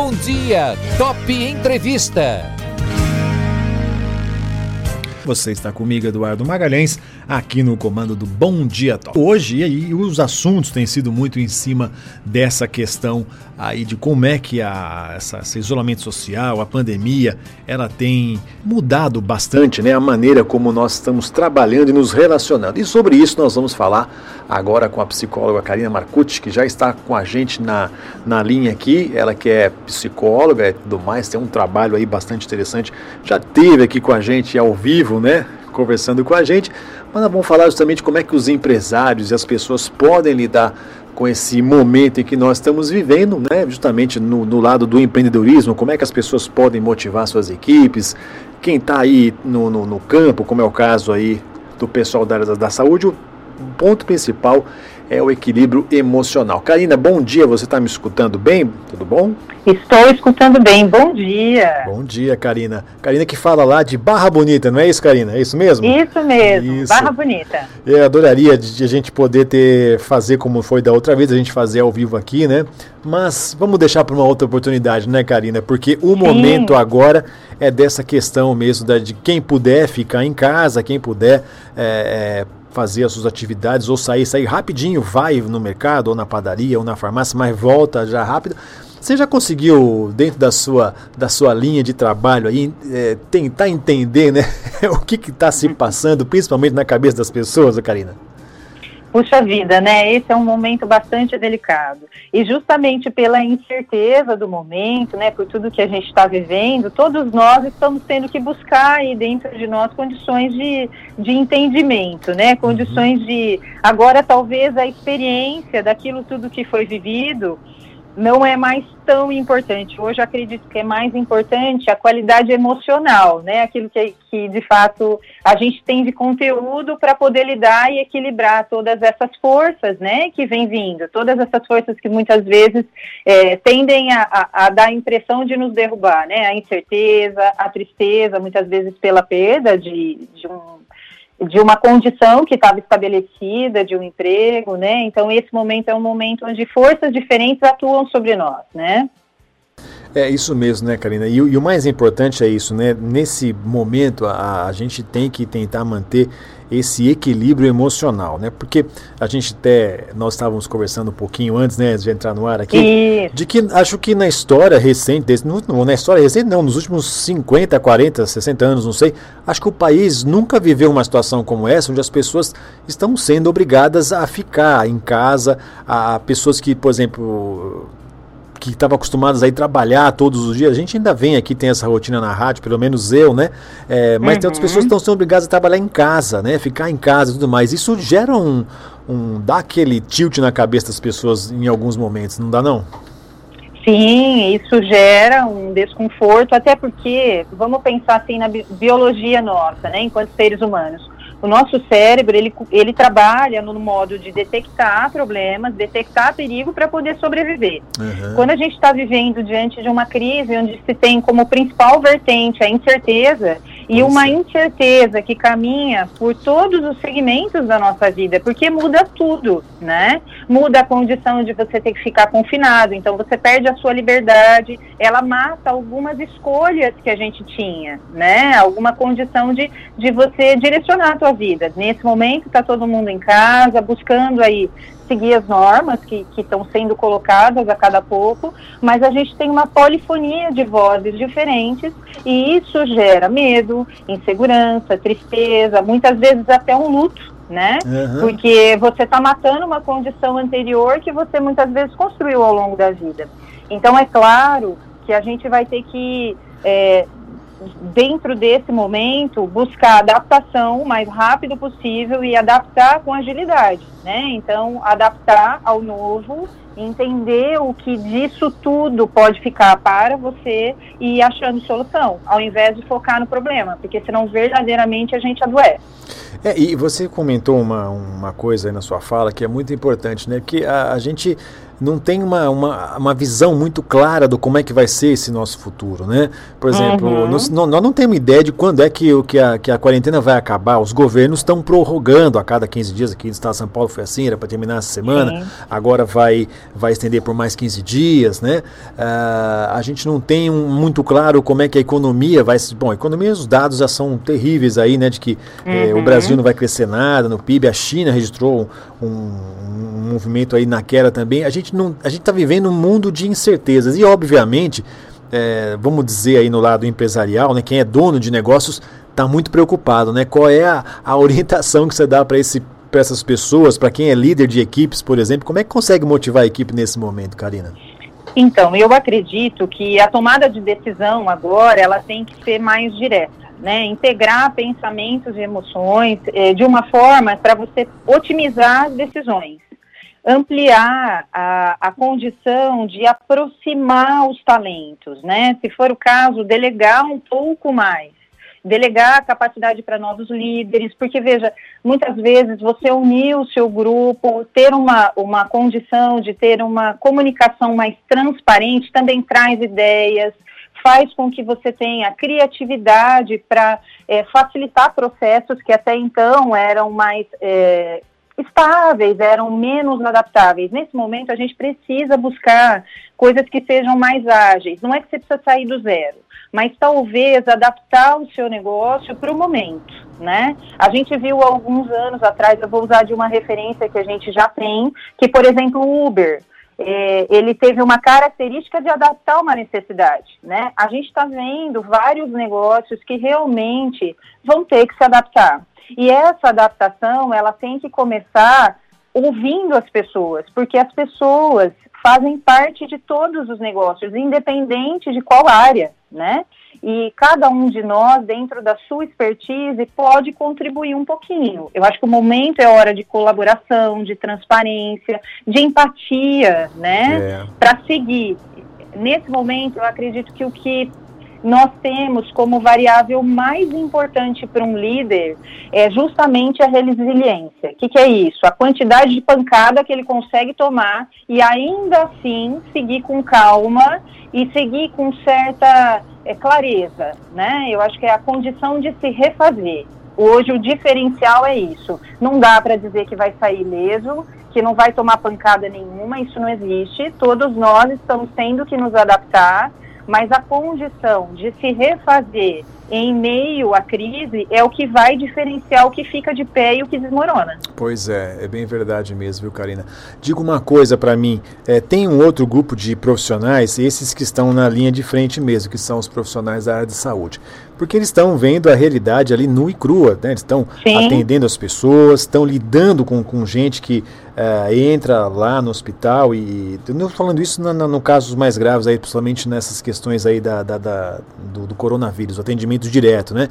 Bom dia, Top Entrevista. Você está comigo, Eduardo Magalhães, aqui no comando do Bom Dia Top. Hoje, aí, os assuntos têm sido muito em cima dessa questão aí de como é que a, essa, esse isolamento social, a pandemia, ela tem mudado bastante né, a maneira como nós estamos trabalhando e nos relacionando. E sobre isso nós vamos falar agora com a psicóloga Karina Marcucci, que já está com a gente na, na linha aqui. Ela que é psicóloga e tudo mais, tem um trabalho aí bastante interessante. Já teve aqui com a gente ao vivo, né? Conversando com a gente. Mas nós vamos falar justamente como é que os empresários e as pessoas podem lidar com esse momento em que nós estamos vivendo, né? justamente no, no, lado do empreendedorismo, como é que as pessoas podem motivar suas equipes, quem está aí no, no, no, campo, como é o caso aí do pessoal da área da, da saúde, ponto principal é o equilíbrio emocional. Karina, bom dia, você está me escutando bem? Tudo bom? Estou escutando bem, bom dia. Bom dia, Karina. Karina que fala lá de Barra Bonita, não é isso, Karina? É isso mesmo? Isso mesmo, isso. Barra Bonita. Eu adoraria de a gente poder ter, fazer como foi da outra vez, a gente fazer ao vivo aqui, né? Mas vamos deixar para uma outra oportunidade, né, Karina? Porque o Sim. momento agora é dessa questão mesmo da, de quem puder ficar em casa, quem puder é, é, fazer as suas atividades ou sair, sair rapidinho, vai no mercado ou na padaria ou na farmácia, mas volta já rápido. Você já conseguiu, dentro da sua, da sua linha de trabalho, aí, é, tentar entender né, o que está se passando, principalmente na cabeça das pessoas, Karina? Puxa vida, né? Esse é um momento bastante delicado. E justamente pela incerteza do momento, né, por tudo que a gente está vivendo, todos nós estamos tendo que buscar aí dentro de nós condições de, de entendimento, né? Condições de. Agora, talvez a experiência daquilo tudo que foi vivido não é mais tão importante. Hoje acredito que é mais importante a qualidade emocional, né? Aquilo que, que de fato a gente tem de conteúdo para poder lidar e equilibrar todas essas forças, né? Que vem vindo, todas essas forças que muitas vezes é, tendem a, a, a, dar a impressão de nos derrubar, né? A incerteza, a tristeza, muitas vezes pela perda de, de um de uma condição que estava estabelecida, de um emprego, né? Então esse momento é um momento onde forças diferentes atuam sobre nós, né? É isso mesmo, né, Karina? E, e, o mais importante é isso, né? Nesse momento, a, a, gente tem que tentar manter esse equilíbrio emocional, né? Porque a gente até, nós estávamos conversando um pouquinho antes, né, de entrar no ar aqui, isso. de que acho que na história recente, desse, não, na história recente não, nos últimos 50, 40, 60 anos, não sei, acho que o país nunca viveu uma situação como essa, onde as pessoas estão sendo obrigadas a ficar em casa, a pessoas que, por exemplo, que estavam acostumados a ir trabalhar todos os dias, a gente ainda vem aqui, tem essa rotina na rádio, pelo menos eu, né? É, mas uhum. tem outras pessoas que estão sendo obrigadas a trabalhar em casa, né? Ficar em casa e tudo mais. Isso gera um, um. dá aquele tilt na cabeça das pessoas em alguns momentos, não dá não? Sim, isso gera um desconforto, até porque, vamos pensar assim na biologia nossa, né, enquanto seres humanos o nosso cérebro, ele, ele trabalha no modo de detectar problemas, detectar perigo para poder sobreviver. Uhum. Quando a gente está vivendo diante de uma crise onde se tem como principal vertente a incerteza, e uma incerteza que caminha por todos os segmentos da nossa vida, porque muda tudo, né? Muda a condição de você ter que ficar confinado, então você perde a sua liberdade, ela mata algumas escolhas que a gente tinha, né? Alguma condição de, de você direcionar a sua vida. Nesse momento está todo mundo em casa, buscando aí seguir as normas que estão sendo colocadas a cada pouco, mas a gente tem uma polifonia de vozes diferentes. E isso gera medo, insegurança, tristeza, muitas vezes até um luto, né? Uhum. Porque você está matando uma condição anterior que você muitas vezes construiu ao longo da vida. Então é claro que a gente vai ter que é, dentro desse momento, buscar adaptação o mais rápido possível e adaptar com agilidade, né? Então, adaptar ao novo, entender o que disso tudo pode ficar para você e ir achando solução, ao invés de focar no problema, porque senão verdadeiramente a gente adoece. É, e você comentou uma, uma coisa aí na sua fala que é muito importante, né? Que a, a gente não tem uma, uma, uma visão muito clara do como é que vai ser esse nosso futuro, né? Por exemplo, uhum. nós, nós, não temos ideia de quando é que, que, a, que a quarentena vai acabar. Os governos estão prorrogando a cada 15 dias. Aqui no estado de São Paulo foi assim, era para terminar essa semana. Sim. Agora vai, vai estender por mais 15 dias, né? Uh, a gente não tem um, muito claro como é que a economia vai... Bom, a economia, os dados já são terríveis aí, né? De que uhum. eh, o Brasil não vai crescer nada no PIB. A China registrou um, um movimento aí na queda também. A gente gente não, a gente está vivendo um mundo de incertezas e obviamente, é, vamos dizer aí no lado empresarial, né, quem é dono de negócios está muito preocupado, né? Qual é a, a orientação que você dá para esse para essas pessoas, para quem é líder de equipes, por exemplo, como é que consegue motivar a equipe nesse momento, Karina? Então, eu acredito que a tomada de decisão agora ela tem que ser mais direta, né? Integrar pensamentos e emoções eh, de uma forma para você otimizar as decisões ampliar a, a condição de aproximar os talentos, né? Se for o caso, delegar um pouco mais, delegar a capacidade para novos líderes, porque veja, muitas vezes você unir o seu grupo, ter uma, uma condição de ter uma comunicação mais transparente também traz ideias, faz com que você tenha criatividade para é, facilitar processos que até então eram mais é, estáveis, eram menos adaptáveis. Nesse momento, a gente precisa buscar coisas que sejam mais ágeis. Não é que você precisa sair do zero, mas talvez adaptar o seu negócio para o momento, né? A gente viu alguns anos atrás, eu vou usar de uma referência que a gente já tem, que, por exemplo, o Uber. É, ele teve uma característica de adaptar uma necessidade, né? A gente está vendo vários negócios que realmente vão ter que se adaptar. E essa adaptação, ela tem que começar ouvindo as pessoas, porque as pessoas fazem parte de todos os negócios, independente de qual área, né? E cada um de nós, dentro da sua expertise, pode contribuir um pouquinho. Eu acho que o momento é hora de colaboração, de transparência, de empatia, né? É. Para seguir. Nesse momento, eu acredito que o que nós temos como variável mais importante para um líder é justamente a resiliência. O que, que, é isso? A quantidade de pancada que ele consegue tomar e ainda assim seguir com calma e seguir com certa é, clareza, né? Eu acho que é a condição de se refazer. Hoje o diferencial é isso. Não dá para dizer que vai sair leso, que não vai tomar pancada nenhuma, isso não existe. Todos nós estamos tendo que nos adaptar mas a condição de se refazer em meio à crise é o que vai diferenciar o que fica de pé e o que desmorona. Pois é, é bem verdade mesmo, viu, Karina? Diga uma coisa para mim: é, tem um outro grupo de profissionais, esses que estão na linha de frente mesmo, que são os profissionais da área de saúde porque eles estão vendo a realidade ali nua e crua, né? Eles estão atendendo as pessoas, estão lidando com, com gente que uh, entra lá no hospital e. Não falando isso no, no, no casos mais graves aí, principalmente nessas questões aí da, da, da do, do, coronavírus, o atendimento direto, né?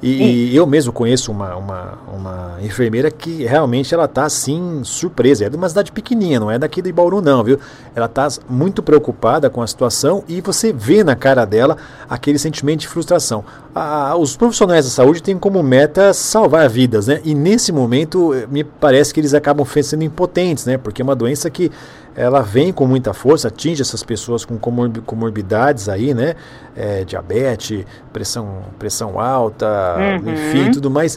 E, e eu mesmo conheço uma, uma, uma enfermeira que realmente ela está assim surpresa. É de uma cidade pequenininha, não é daqui de Bauru não, viu? Ela está muito preocupada com a situação e você vê na cara dela aquele sentimento de frustração. Ah, os profissionais da saúde têm como meta salvar vidas, né? E nesse momento me parece que eles acabam sendo impotentes, né? Porque é uma doença que ela vem com muita força, atinge essas pessoas com comorbidades aí, né? É, diabetes, pressão, pressão alta, uhum. enfim, tudo mais.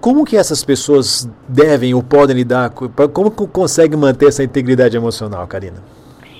Como que essas pessoas devem ou podem lidar, como consegue manter essa integridade emocional, Karina?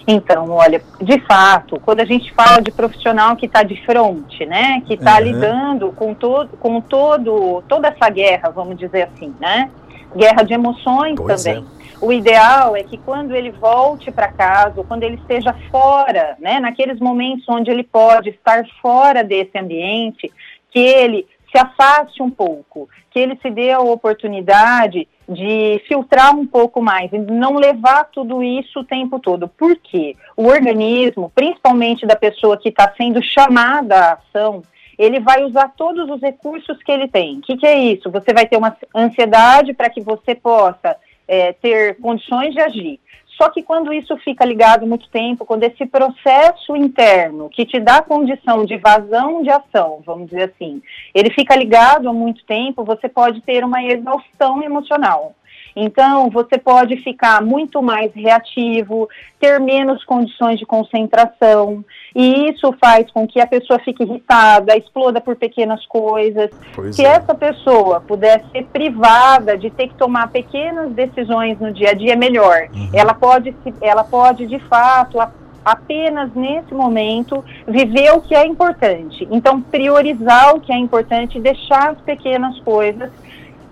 Então, olha, de fato, quando a gente fala de profissional que está de frente, né, que está uhum. lidando com todo, com todo, toda essa guerra, vamos dizer assim, né, guerra de emoções pois também. É o ideal é que quando ele volte para casa, ou quando ele esteja fora, né, naqueles momentos onde ele pode estar fora desse ambiente, que ele se afaste um pouco, que ele se dê a oportunidade de filtrar um pouco mais e não levar tudo isso o tempo todo. Por quê? O organismo, principalmente da pessoa que está sendo chamada à ação, ele vai usar todos os recursos que ele tem. O que, que é isso? Você vai ter uma ansiedade para que você possa é, ter condições de agir. Só que quando isso fica ligado muito tempo, quando esse processo interno que te dá condição de vazão de ação, vamos dizer assim, ele fica ligado há muito tempo, você pode ter uma exaustão emocional. Então, você pode ficar muito mais reativo, ter menos condições de concentração, e isso faz com que a pessoa fique irritada, exploda por pequenas coisas. Pois Se é. essa pessoa puder ser privada de ter que tomar pequenas decisões no dia a dia, é melhor. Uhum. Ela pode, ela pode de fato apenas nesse momento viver o que é importante. Então, priorizar o que é importante, deixar as pequenas coisas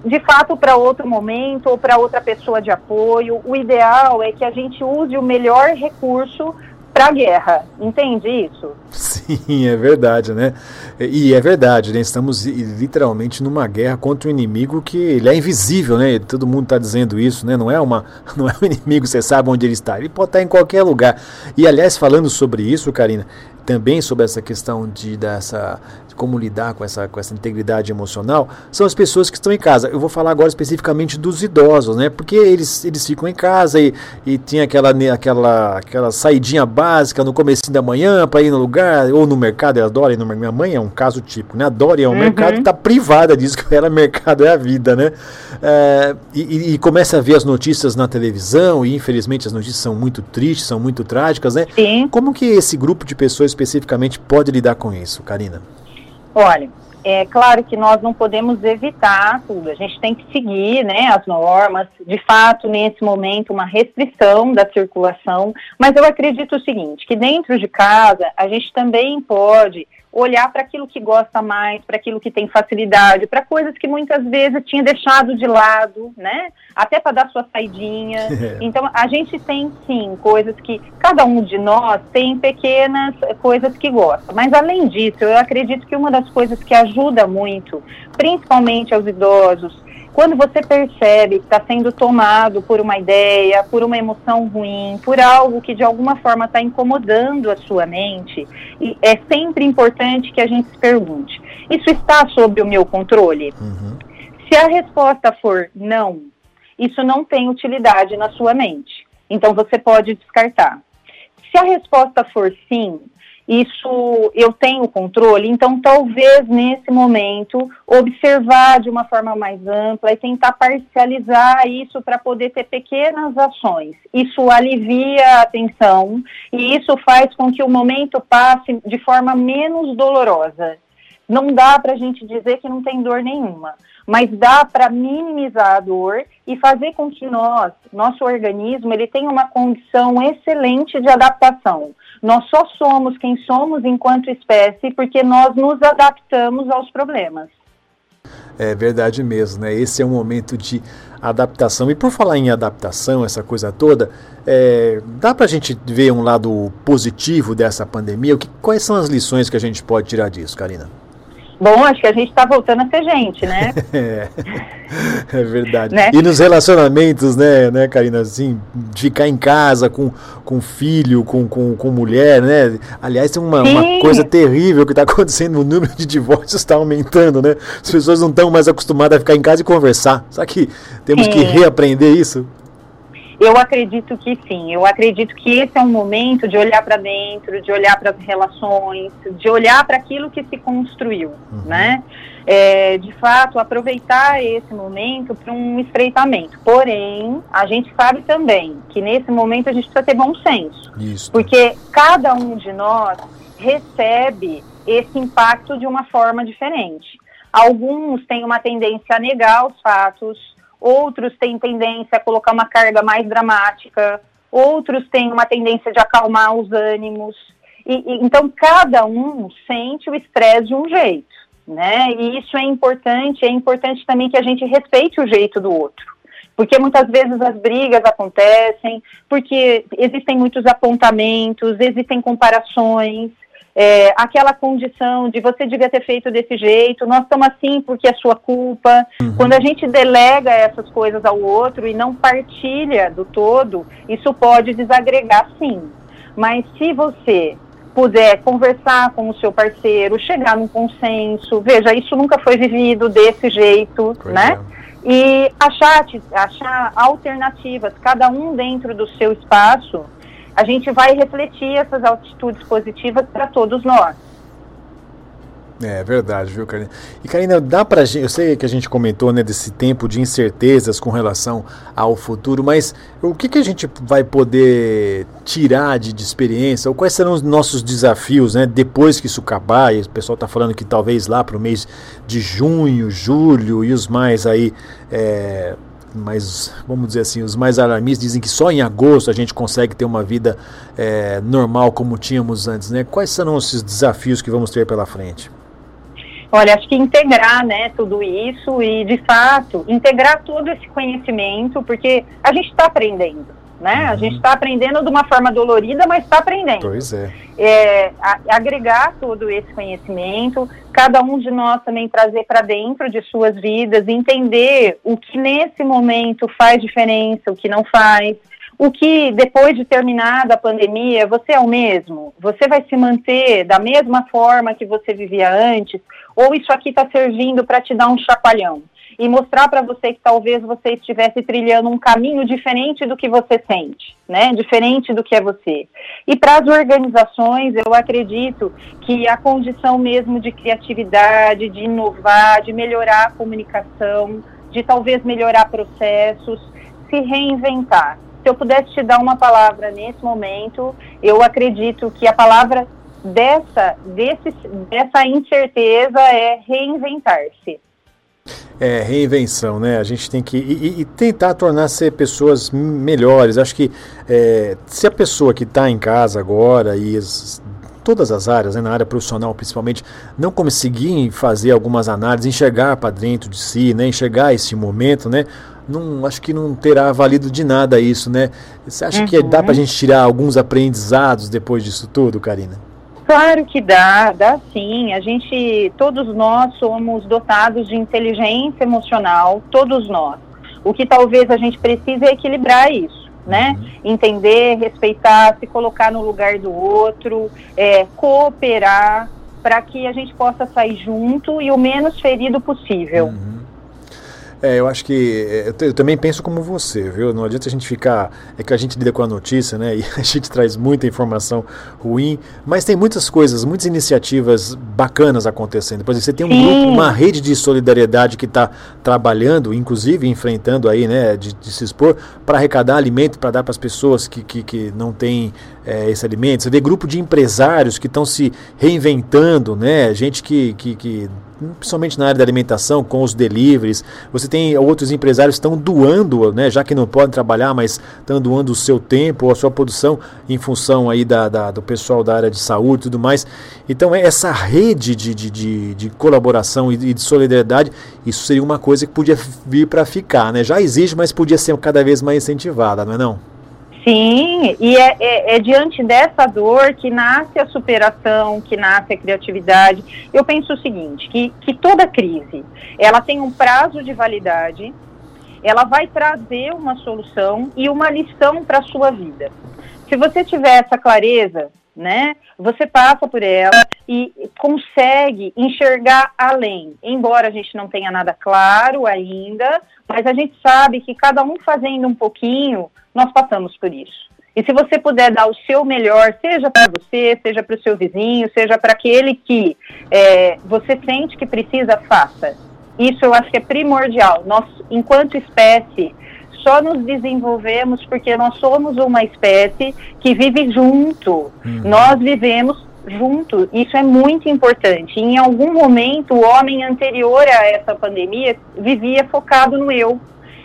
de fato para outro momento ou para outra pessoa de apoio. O ideal é que a gente use o melhor recurso para a guerra. Entende isso? Sim, é verdade, né? E é verdade, né? Estamos literalmente numa guerra contra um inimigo que ele é invisível, né? Todo mundo está dizendo isso, né? Não é uma, não é um inimigo, você sabe onde ele está. Ele pode estar em qualquer lugar. E aliás, falando sobre isso, Karina, também sobre essa questão de dessa de como lidar com essa, com essa integridade emocional, são as pessoas que estão em casa. Eu vou falar agora especificamente dos idosos, né? Porque eles, eles ficam em casa e, e tem aquela, aquela, aquela saidinha básica no começo da manhã para ir no lugar, ou no mercado, eu adoro ir no mercado. Minha mãe é um caso típico, né? Adora ir ao uhum. mercado e está privada disso, que ela mercado é a vida, né? É, e, e, começa a ver as notícias na televisão, e infelizmente as notícias são muito tristes, são muito trágicas, né? Sim. Como que esse grupo de pessoas especificamente pode lidar com isso, Karina? Olha, é claro que nós não podemos evitar tudo, a gente tem que seguir né, as normas, de fato, nesse momento, uma restrição da circulação, mas eu acredito o seguinte, que dentro de casa a gente também pode olhar para aquilo que gosta mais, para aquilo que tem facilidade, para coisas que muitas vezes tinha deixado de lado, né? Até para dar sua saidinha. Então, a gente tem sim coisas que cada um de nós tem pequenas coisas que gosta. Mas além disso, eu acredito que uma das coisas que ajuda muito, principalmente aos idosos, quando você percebe que está sendo tomado por uma ideia, por uma emoção ruim, por algo que de alguma forma está incomodando a sua mente, é sempre importante que a gente se pergunte: isso está sob o meu controle? Uhum. Se a resposta for não, isso não tem utilidade na sua mente. Então você pode descartar. Se a resposta for sim, isso eu tenho controle, então talvez nesse momento observar de uma forma mais ampla e tentar parcializar isso para poder ter pequenas ações. Isso alivia a tensão e isso faz com que o momento passe de forma menos dolorosa. Não dá para a gente dizer que não tem dor nenhuma, mas dá para minimizar a dor e fazer com que nós, nosso organismo, ele tenha uma condição excelente de adaptação. Nós só somos quem somos enquanto espécie porque nós nos adaptamos aos problemas. É verdade mesmo, né? Esse é um momento de adaptação. E por falar em adaptação, essa coisa toda, é, dá para a gente ver um lado positivo dessa pandemia? O que, quais são as lições que a gente pode tirar disso, Karina? Bom, acho que a gente está voltando a ser gente, né? é, é verdade. Né? E nos relacionamentos, né, né, Karina, assim, ficar em casa com, com filho, com, com, com mulher, né? Aliás, tem uma, uma coisa terrível que está acontecendo, o número de divórcios está aumentando, né? As pessoas não estão mais acostumadas a ficar em casa e conversar. Será que temos sim. que reaprender isso? Eu acredito que sim, eu acredito que esse é um momento de olhar para dentro, de olhar para as relações, de olhar para aquilo que se construiu, uhum. né? É, de fato, aproveitar esse momento para um estreitamento. Porém, a gente sabe também que nesse momento a gente precisa ter bom senso. Isso. Porque cada um de nós recebe esse impacto de uma forma diferente. Alguns têm uma tendência a negar os fatos, outros têm tendência a colocar uma carga mais dramática, outros têm uma tendência de acalmar os ânimos. E, e, então, cada um sente o estresse de um jeito, né? E isso é importante, é importante também que a gente respeite o jeito do outro. Porque muitas vezes as brigas acontecem, porque existem muitos apontamentos, existem comparações, é, aquela condição de você devia ter feito desse jeito, nós estamos assim porque é sua culpa. Uhum. Quando a gente delega essas coisas ao outro e não partilha do todo, isso pode desagregar sim. Mas se você puder conversar com o seu parceiro, chegar num consenso, veja, isso nunca foi vivido desse jeito, né? É. E achar, achar alternativas, cada um dentro do seu espaço, a gente vai refletir essas atitudes positivas para todos nós. É verdade, viu, Karina? E Karina, dá pra gente, eu sei que a gente comentou, né, desse tempo de incertezas com relação ao futuro, mas o que, que a gente vai poder tirar de, de experiência, ou quais serão os nossos desafios, né, depois que isso acabar, e o pessoal está falando que talvez lá para o mês de junho, julho e os mais aí, é, mais, vamos dizer assim, os mais alarmistas dizem que só em agosto a gente consegue ter uma vida é, normal como tínhamos antes, né? Quais serão esses desafios que vamos ter pela frente? Olha, acho que integrar, né, tudo isso e, de fato, integrar todo esse conhecimento, porque a gente está aprendendo, né? Uhum. A gente está aprendendo de uma forma dolorida, mas está aprendendo. Pois é. é a, agregar todo esse conhecimento, cada um de nós também trazer para dentro de suas vidas, entender o que nesse momento faz diferença, o que não faz, o que depois de terminada a pandemia, você é o mesmo? Você vai se manter da mesma forma que você vivia antes? Ou isso aqui está servindo para te dar um chacoalhão? E mostrar para você que talvez você estivesse trilhando um caminho diferente do que você sente, né? Diferente do que é você. E para as organizações, eu acredito que a condição mesmo de criatividade, de inovar, de melhorar a comunicação, de talvez melhorar processos, se reinventar se eu pudesse te dar uma palavra nesse momento, eu acredito que a palavra dessa, desse, dessa incerteza é reinventar-se. É, reinvenção, né? A gente tem que. E, e tentar tornar-se pessoas melhores. Acho que é, se a pessoa que está em casa agora e as, todas as áreas, né, na área profissional principalmente, não conseguir fazer algumas análises, enxergar para dentro de si, né, enxergar esse momento, né, não, acho que não terá valido de nada isso, né? Você acha uhum. que dá para a gente tirar alguns aprendizados depois disso tudo, Karina? Claro que dá, dá sim. A gente, todos nós somos dotados de inteligência emocional, todos nós. O que talvez a gente precise é equilibrar isso, né? Uhum. Entender, respeitar, se colocar no lugar do outro, é, cooperar para que a gente possa sair junto e o menos ferido possível. Uhum. É, eu acho que é, eu, eu, também penso como você, viu? Não adianta a gente ficar. É que a gente lida com a notícia, né? E a gente traz muita informação ruim, mas tem muitas coisas, muitas iniciativas bacanas acontecendo. Por exemplo, você tem um Sim. grupo, uma rede de solidariedade que está trabalhando, inclusive enfrentando aí, né, de, de se expor para arrecadar alimento para dar para as pessoas que, que, que não têm é, esse alimento. Você vê grupo de empresários que estão se reinventando, né? Gente que, que, que principalmente na área da alimentação, com os deliveries. Você tem outros empresários que estão doando, né, já que não podem trabalhar, mas estão doando o seu tempo ou a sua produção em função aí da, da do pessoal da área de saúde e tudo mais. Então, é essa rede de, de, de, de colaboração e de solidariedade, isso seria uma coisa que podia vir para ficar. Né? Já existe, mas podia ser cada vez mais incentivada, não é não? Sim, e é, é, é, diante dessa dor que nasce a superação, que nasce a criatividade. Eu penso o seguinte, que, que toda crise, ela tem um prazo de validade, ela vai trazer uma solução e uma lição para a sua vida. Se você tiver essa clareza, né, você passa por ela e consegue enxergar além. Embora a gente não tenha nada claro ainda, mas a gente sabe que cada um fazendo um pouquinho, nós passamos por isso. E se você puder dar o seu melhor, seja para você, seja para o seu vizinho, seja para aquele que é, você sente que precisa, faça. Isso eu acho que é primordial. Nós, enquanto espécie, só nos desenvolvemos porque nós somos uma espécie que vive junto. Uhum. Nós vivemos junto. Isso é muito importante. Em algum momento, o homem anterior a essa pandemia vivia focado no eu.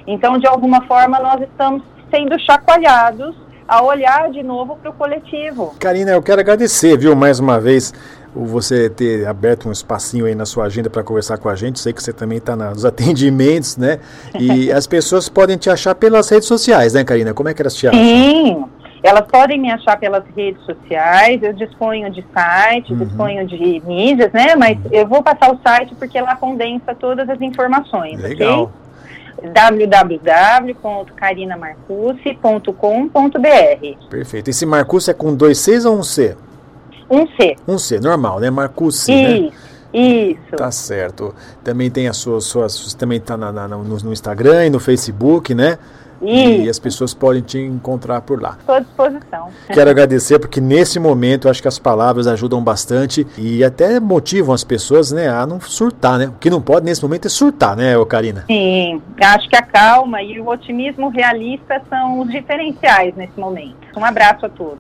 Então, de alguma forma, nós estamos sendo chacoalhados a olhar de novo para o coletivo. Karina, eu quero agradecer, viu, mais uma vez você ter aberto um espacinho aí na sua agenda para conversar com a gente. Sei que você também está nos atendimentos, né? E as pessoas podem te achar pelas redes sociais, né, Karina? Como é que elas te acham? Sim, elas podem me achar pelas redes sociais. Eu disponho de site, uhum. disponho de mídias, né? Mas uhum. eu vou passar o site porque lá condensa todas as informações. Legal. Okay? www.carinamarcucci.com.br Perfeito. Esse Marcucci é com dois Cs ou um C? Um C. Um C, normal, né? Marcucci, Isso. Né? Isso. Tá certo. Também tem as suas, suas também tá na, na, no, no, Instagram e no Facebook, né? E as pessoas podem te encontrar por lá. Estou à disposição. Quero agradecer porque nesse momento eu acho que as palavras ajudam bastante e até motivam as pessoas né, a não surtar, né? O que não pode nesse momento é surtar, né, Karina? Sim, acho que a calma e o otimismo realista são os diferenciais nesse momento. Um abraço a todos.